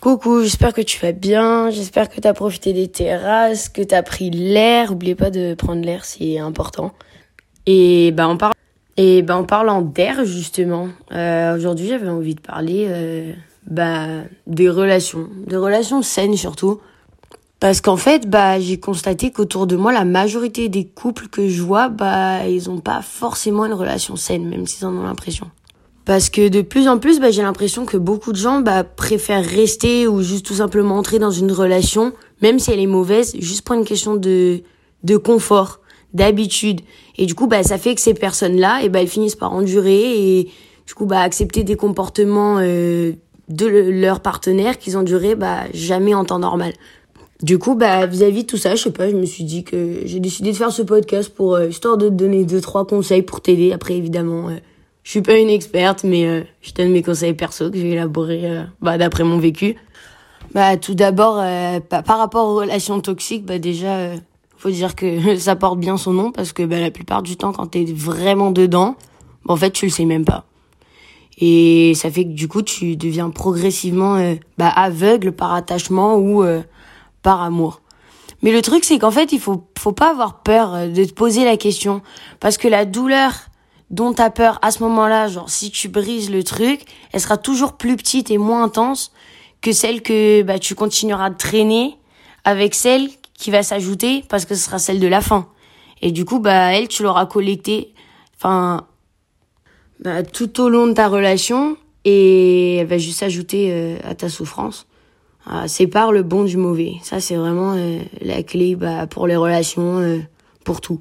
Coucou, j'espère que tu vas bien, j'espère que tu as profité des terrasses, que tu as pris l'air, N'oubliez pas de prendre l'air, c'est important. Et ben en. Et ben, en parlant d'air justement, euh, aujourd'hui j'avais envie de parler bah, des relations, des relations saines surtout. Parce qu'en fait, bah, j'ai constaté qu'autour de moi, la majorité des couples que je vois, bah, ils ont pas forcément une relation saine, même s'ils en ont l'impression. Parce que de plus en plus, bah, j'ai l'impression que beaucoup de gens bah, préfèrent rester ou juste tout simplement entrer dans une relation, même si elle est mauvaise, juste pour une question de, de confort, d'habitude. Et du coup, bah, ça fait que ces personnes-là, et eh bah, elles finissent par endurer et du coup, bah, accepter des comportements euh, de leur partenaire qu'ils enduraient bah, jamais en temps normal. Du coup, bah, vis-à-vis de tout ça, je sais pas, je me suis dit que j'ai décidé de faire ce podcast pour, euh, histoire de te donner deux, trois conseils pour t'aider. Après, évidemment, euh, je suis pas une experte, mais euh, je donne mes conseils perso que j'ai élaborés euh, bah, d'après mon vécu. Bah, tout d'abord, euh, par rapport aux relations toxiques, bah, déjà, faut dire que ça porte bien son nom parce que bah, la plupart du temps, quand t'es vraiment dedans, bah, en fait, tu le sais même pas. Et ça fait que du coup, tu deviens progressivement bah, aveugle par attachement ou par amour. Mais le truc, c'est qu'en fait, il faut, faut pas avoir peur de te poser la question. Parce que la douleur dont t'as peur à ce moment-là, genre si tu brises le truc, elle sera toujours plus petite et moins intense que celle que bah, tu continueras de traîner avec celle qui va s'ajouter parce que ce sera celle de la fin. Et du coup, bah elle, tu l'auras collectée, enfin, bah, tout au long de ta relation et elle va juste s'ajouter euh, à ta souffrance. Ah, sépare le bon du mauvais. Ça, c'est vraiment euh, la clé bah, pour les relations, euh, pour tout.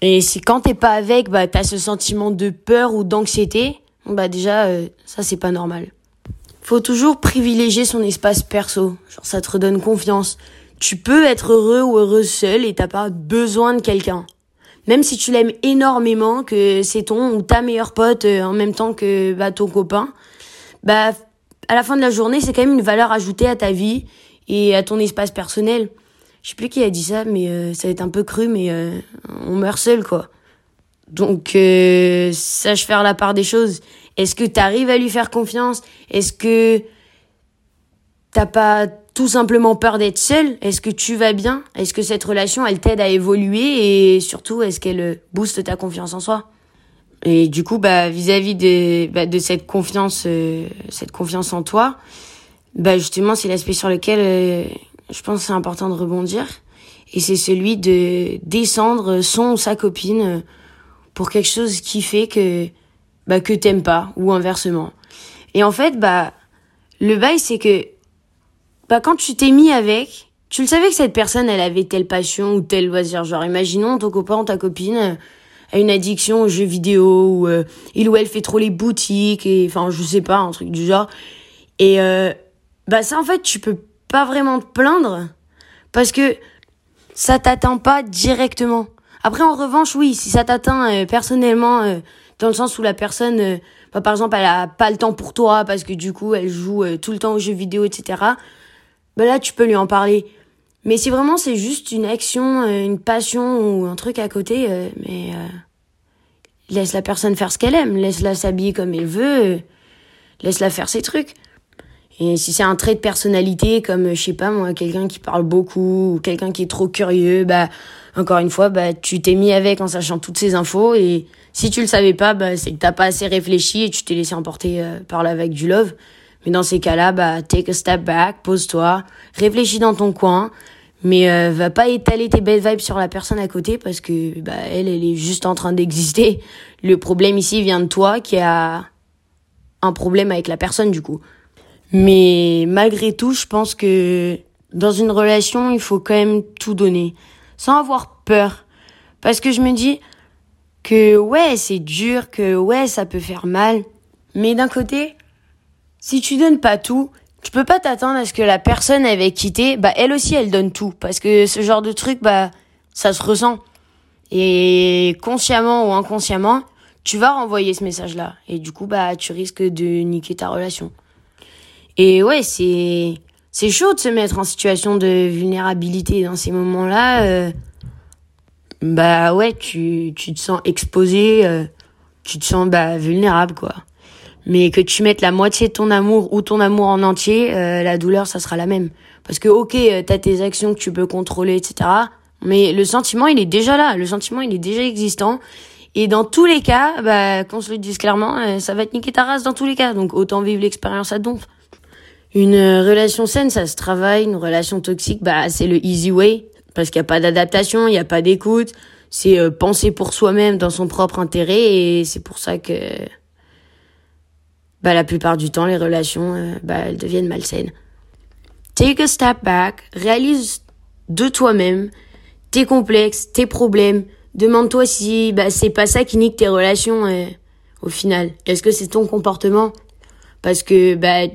Et si quand t'es pas avec, bah t'as ce sentiment de peur ou d'anxiété, bah déjà euh, ça c'est pas normal. Faut toujours privilégier son espace perso, genre ça te redonne confiance. Tu peux être heureux ou heureuse seul et t'as pas besoin de quelqu'un. Même si tu l'aimes énormément, que c'est ton ou ta meilleure pote euh, en même temps que bah, ton copain, bah à la fin de la journée c'est quand même une valeur ajoutée à ta vie et à ton espace personnel je sais plus qui a dit ça, mais euh, ça va être un peu cru, mais euh, on meurt seul, quoi. Donc, euh, sache faire la part des choses. Est-ce que tu arrives à lui faire confiance? Est-ce que t'as pas tout simplement peur d'être seul? Est-ce que tu vas bien? Est-ce que cette relation, elle t'aide à évoluer? Et surtout, est-ce qu'elle booste ta confiance en soi? Et du coup, bah, vis-à-vis de, bah, de cette confiance, cette confiance en toi, bah, justement, c'est l'aspect sur lequel je pense que c'est important de rebondir. Et c'est celui de descendre son ou sa copine pour quelque chose qui fait que, bah, que t'aimes pas, ou inversement. Et en fait, bah, le bail, c'est que, bah, quand tu t'es mis avec, tu le savais que cette personne, elle avait telle passion ou tel loisir. Genre, imaginons ton copain ou ta copine a une addiction aux jeux vidéo, ou euh, il ou elle fait trop les boutiques, et enfin, je sais pas, un truc du genre. Et, euh, bah, ça, en fait, tu peux pas vraiment te plaindre parce que ça t'atteint pas directement. Après, en revanche, oui, si ça t'atteint euh, personnellement, euh, dans le sens où la personne, euh, bah, par exemple, elle a pas le temps pour toi parce que du coup, elle joue tout le temps aux jeux vidéo, etc. Bah là, tu peux lui en parler. Mais si vraiment c'est juste une action, une passion ou un truc à côté, mais laisse la personne faire ce qu'elle aime, laisse-la s'habiller comme elle veut, laisse-la faire ses trucs. Et si c'est un trait de personnalité comme, je sais pas moi, quelqu'un qui parle beaucoup ou quelqu'un qui est trop curieux, bah, encore une fois, bah, tu t'es mis avec en sachant toutes ces infos et si tu le savais pas, bah, c'est que t'as pas assez réfléchi et tu t'es laissé emporter euh, par la vague du love. Mais dans ces cas-là, bah, take a step back, pose-toi, réfléchis dans ton coin, mais euh, va pas étaler tes belles vibes sur la personne à côté parce que, bah, elle, elle est juste en train d'exister. Le problème ici vient de toi qui a un problème avec la personne, du coup. Mais malgré tout, je pense que dans une relation, il faut quand même tout donner, sans avoir peur. Parce que je me dis que ouais, c'est dur, que ouais, ça peut faire mal. Mais d'un côté, si tu donnes pas tout, tu peux pas t'attendre à ce que la personne avec qui t'es, bah elle aussi elle donne tout. Parce que ce genre de truc, bah ça se ressent. Et consciemment ou inconsciemment, tu vas renvoyer ce message-là. Et du coup, bah tu risques de niquer ta relation. Et ouais, c'est c'est chaud de se mettre en situation de vulnérabilité dans ces moments-là. Euh, bah ouais, tu tu te sens exposé, euh, tu te sens bah vulnérable quoi. Mais que tu mettes la moitié de ton amour ou ton amour en entier, euh, la douleur, ça sera la même. Parce que, ok, euh, t'as tes actions que tu peux contrôler, etc. Mais le sentiment, il est déjà là. Le sentiment, il est déjà existant. Et dans tous les cas, bah, qu'on se le dise clairement, euh, ça va te niquer ta race dans tous les cas. Donc autant vivre l'expérience à donf. Une relation saine, ça se travaille. Une relation toxique, bah, c'est le easy way. Parce qu'il n'y a pas d'adaptation, il n'y a pas d'écoute. C'est penser pour soi-même dans son propre intérêt. Et c'est pour ça que bah, la plupart du temps, les relations, euh, bah, elles deviennent malsaines. Take a step back, réalise de toi-même tes complexes, tes problèmes. Demande-toi si bah, c'est pas ça qui nique tes relations euh, au final. Est-ce que c'est ton comportement? Parce que bah,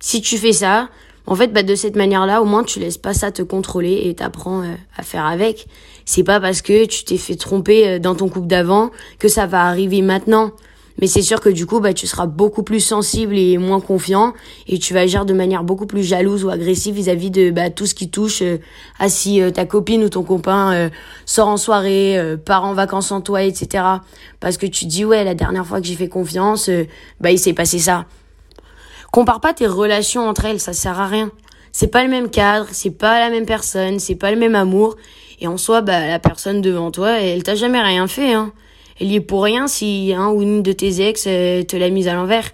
si tu fais ça, en fait, bah, de cette manière-là, au moins, tu laisses pas ça te contrôler et t'apprends euh, à faire avec. C'est pas parce que tu t'es fait tromper dans ton couple d'avant que ça va arriver maintenant. Mais c'est sûr que du coup, bah, tu seras beaucoup plus sensible et moins confiant et tu vas agir de manière beaucoup plus jalouse ou agressive vis-à-vis de bah, tout ce qui touche euh, à si euh, ta copine ou ton copain euh, sort en soirée, part en vacances en toi, etc. Parce que tu dis, ouais, la dernière fois que j'ai fait confiance, bah, il s'est passé ça. Compare pas tes relations entre elles, ça sert à rien. C'est pas le même cadre, c'est pas la même personne, c'est pas le même amour. Et en soi, bah, la personne devant toi, elle t'a jamais rien fait, hein elle y est pour rien si un ou une de tes ex euh, te l'a mise à l'envers.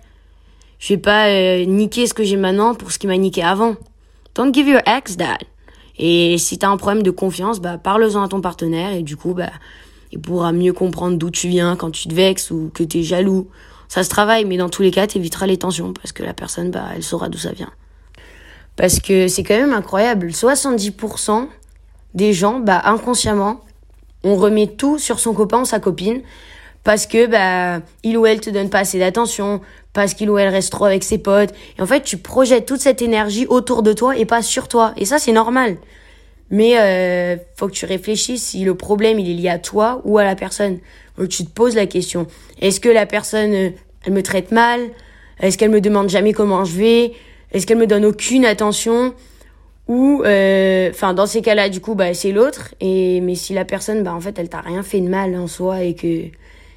Je vais pas euh, niquer ce que j'ai maintenant pour ce qui m'a niqué avant. Don't give your ex that. Et si t'as un problème de confiance, bah parle-en à ton partenaire et du coup bah il pourra mieux comprendre d'où tu viens quand tu te vexes ou que t'es jaloux. Ça se travaille, mais dans tous les cas, t'éviteras les tensions parce que la personne, bah, elle saura d'où ça vient. Parce que c'est quand même incroyable. 70% des gens, bah, inconsciemment, on remet tout sur son copain ou sa copine parce que bah il ou elle te donne pas assez d'attention, parce qu'il ou elle reste trop avec ses potes. Et en fait, tu projettes toute cette énergie autour de toi et pas sur toi. Et ça, c'est normal. Mais euh, faut que tu réfléchisses si le problème il est lié à toi ou à la personne. Donc tu te poses la question. Est-ce que la personne euh, elle me traite mal? Est-ce qu'elle me demande jamais comment je vais? Est-ce qu'elle me donne aucune attention? Ou euh, enfin dans ces cas-là du coup bah c'est l'autre. Et mais si la personne bah en fait elle t'a rien fait de mal en soi et que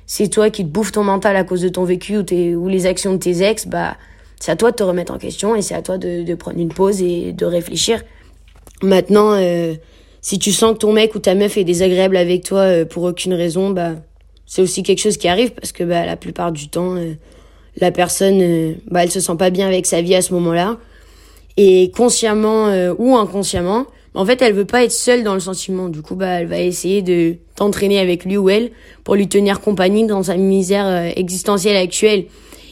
c'est toi qui te bouffes ton mental à cause de ton vécu ou tes ou les actions de tes ex bah c'est à toi de te remettre en question et c'est à toi de prendre une pause et de réfléchir maintenant euh, si tu sens que ton mec ou ta meuf est désagréable avec toi euh, pour aucune raison bah c'est aussi quelque chose qui arrive parce que bah la plupart du temps la personne bah elle se sent pas bien avec sa vie à ce moment-là et consciemment euh, ou inconsciemment, en fait, elle veut pas être seule dans le sentiment. Du coup, bah, elle va essayer de t'entraîner avec lui ou elle pour lui tenir compagnie dans sa misère euh, existentielle actuelle.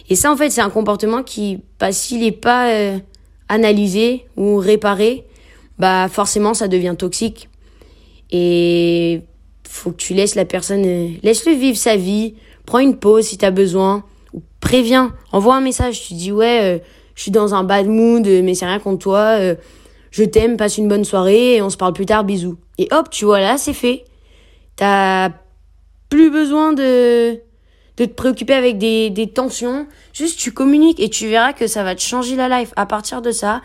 Et ça, en fait, c'est un comportement qui, bah, s'il est pas euh, analysé ou réparé, bah, forcément, ça devient toxique. Et faut que tu laisses la personne, laisse-le vivre sa vie, prends une pause si t'as besoin, ou préviens, envoie un message, tu dis ouais, je suis dans un bad mood, mais c'est rien contre toi, euh, je t'aime, passe une bonne soirée et on se parle plus tard, bisous. Et hop, tu vois, là, c'est fait. T'as plus besoin de, de te préoccuper avec des, des tensions. Juste, tu communiques et tu verras que ça va te changer la life. À partir de ça,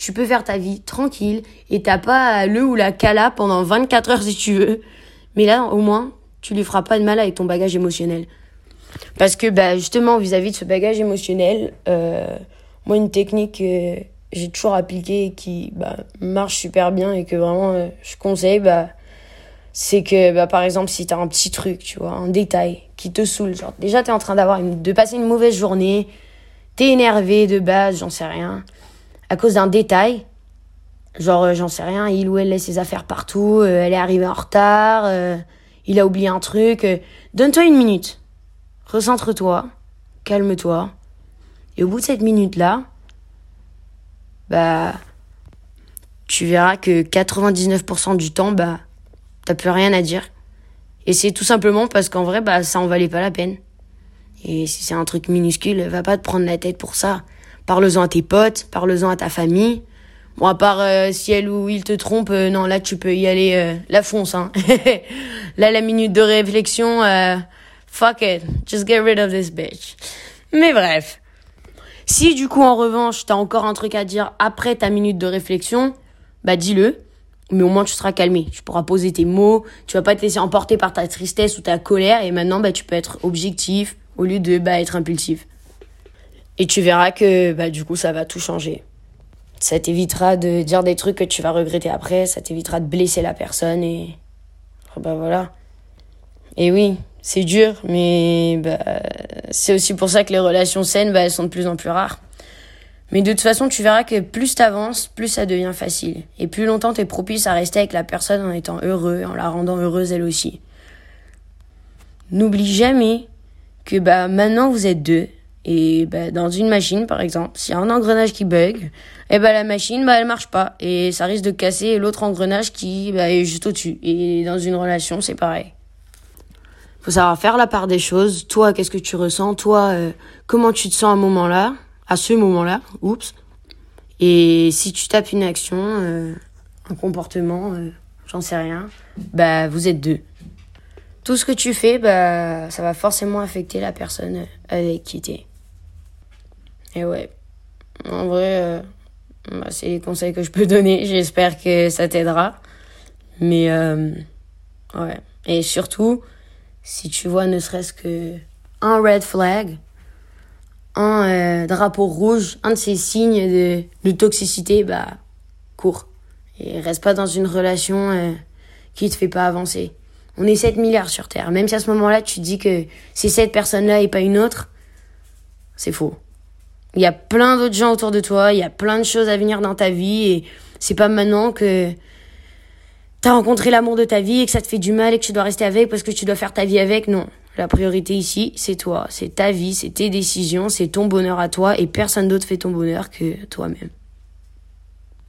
tu peux faire ta vie tranquille et t'as pas le ou la cala pendant 24 heures si tu veux. Mais là, au moins, tu lui feras pas de mal avec ton bagage émotionnel. Parce que, bah, justement, vis-à-vis de ce bagage émotionnel, euh, moi, une technique que j'ai toujours appliquée et qui bah, marche super bien et que vraiment euh, je conseille, bah, c'est que, bah, par exemple, si tu as un petit truc, tu vois, un détail qui te saoule, genre, déjà, tu es en train d'avoir de passer une mauvaise journée, tu es énervé de base, j'en sais rien, à cause d'un détail, genre, euh, j'en sais rien, il ou elle laisse ses affaires partout, euh, elle est arrivée en retard, il a oublié un truc, donne-toi une minute, recentre-toi, calme-toi, et au bout de cette minute-là, bah, tu verras que 99% du temps, bah, t'as plus rien à dire. Et c'est tout simplement parce qu'en vrai, bah, ça en valait pas la peine. Et si c'est un truc minuscule, va pas te prendre la tête pour ça. Parle-en à tes potes, parle-en à ta famille. Bon, à part euh, si elle ou il te trompe, euh, non, là, tu peux y aller euh, la fonce. Hein. là, la minute de réflexion, fuck it, just get rid of this bitch. Mais bref. Si du coup en revanche t'as encore un truc à dire après ta minute de réflexion, bah dis-le. Mais au moins tu seras calmé. Tu pourras poser tes mots. Tu vas pas te laisser emporter par ta tristesse ou ta colère. Et maintenant bah tu peux être objectif au lieu de bah être impulsif. Et tu verras que bah, du coup, ça va tout changer. Ça t'évitera de dire des trucs que tu vas regretter après, ça t'évitera de blesser la personne et. Bah voilà. Et oui, c'est dur, mais bah, c'est aussi pour ça que les relations saines, bah, elles sont de plus en plus rares. Mais de toute façon, tu verras que plus t'avances, plus ça devient facile. Et plus longtemps t'es propice à rester avec la personne en étant heureux, en la rendant heureuse elle aussi. N'oublie jamais que bah maintenant vous êtes deux et bah, dans une machine par exemple, s'il y a un engrenage qui bug, et eh bah la machine bah elle marche pas et ça risque de casser l'autre engrenage qui bah, est juste au-dessus. Et dans une relation, c'est pareil. Faut savoir faire la part des choses. Toi, qu'est-ce que tu ressens? Toi, euh, comment tu te sens à un moment-là? À ce moment-là, oups. Et si tu tapes une action, euh, un comportement, euh, j'en sais rien, bah vous êtes deux. Tout ce que tu fais, bah ça va forcément affecter la personne avec qui t'es. Et ouais, en vrai, euh, bah, c'est les conseils que je peux donner. J'espère que ça t'aidera. Mais ouais, et surtout, si tu vois ne serait-ce que un red flag, un euh, drapeau rouge, un de ces signes de, de toxicité, bah, cours. Et reste pas dans une relation euh, qui te fait pas avancer. On est 7 milliards sur Terre. Même si à ce moment-là, tu te dis que c'est cette personne-là et pas une autre, c'est faux. Il y a plein d'autres gens autour de toi, il y a plein de choses à venir dans ta vie et c'est pas maintenant que t'as rencontré l'amour de ta vie et que ça te fait du mal et que tu dois rester avec parce que tu dois faire ta vie avec. Non. La priorité ici, c'est toi, c'est ta vie, c'est tes décisions, c'est ton bonheur à toi et personne d'autre fait ton bonheur que toi-même.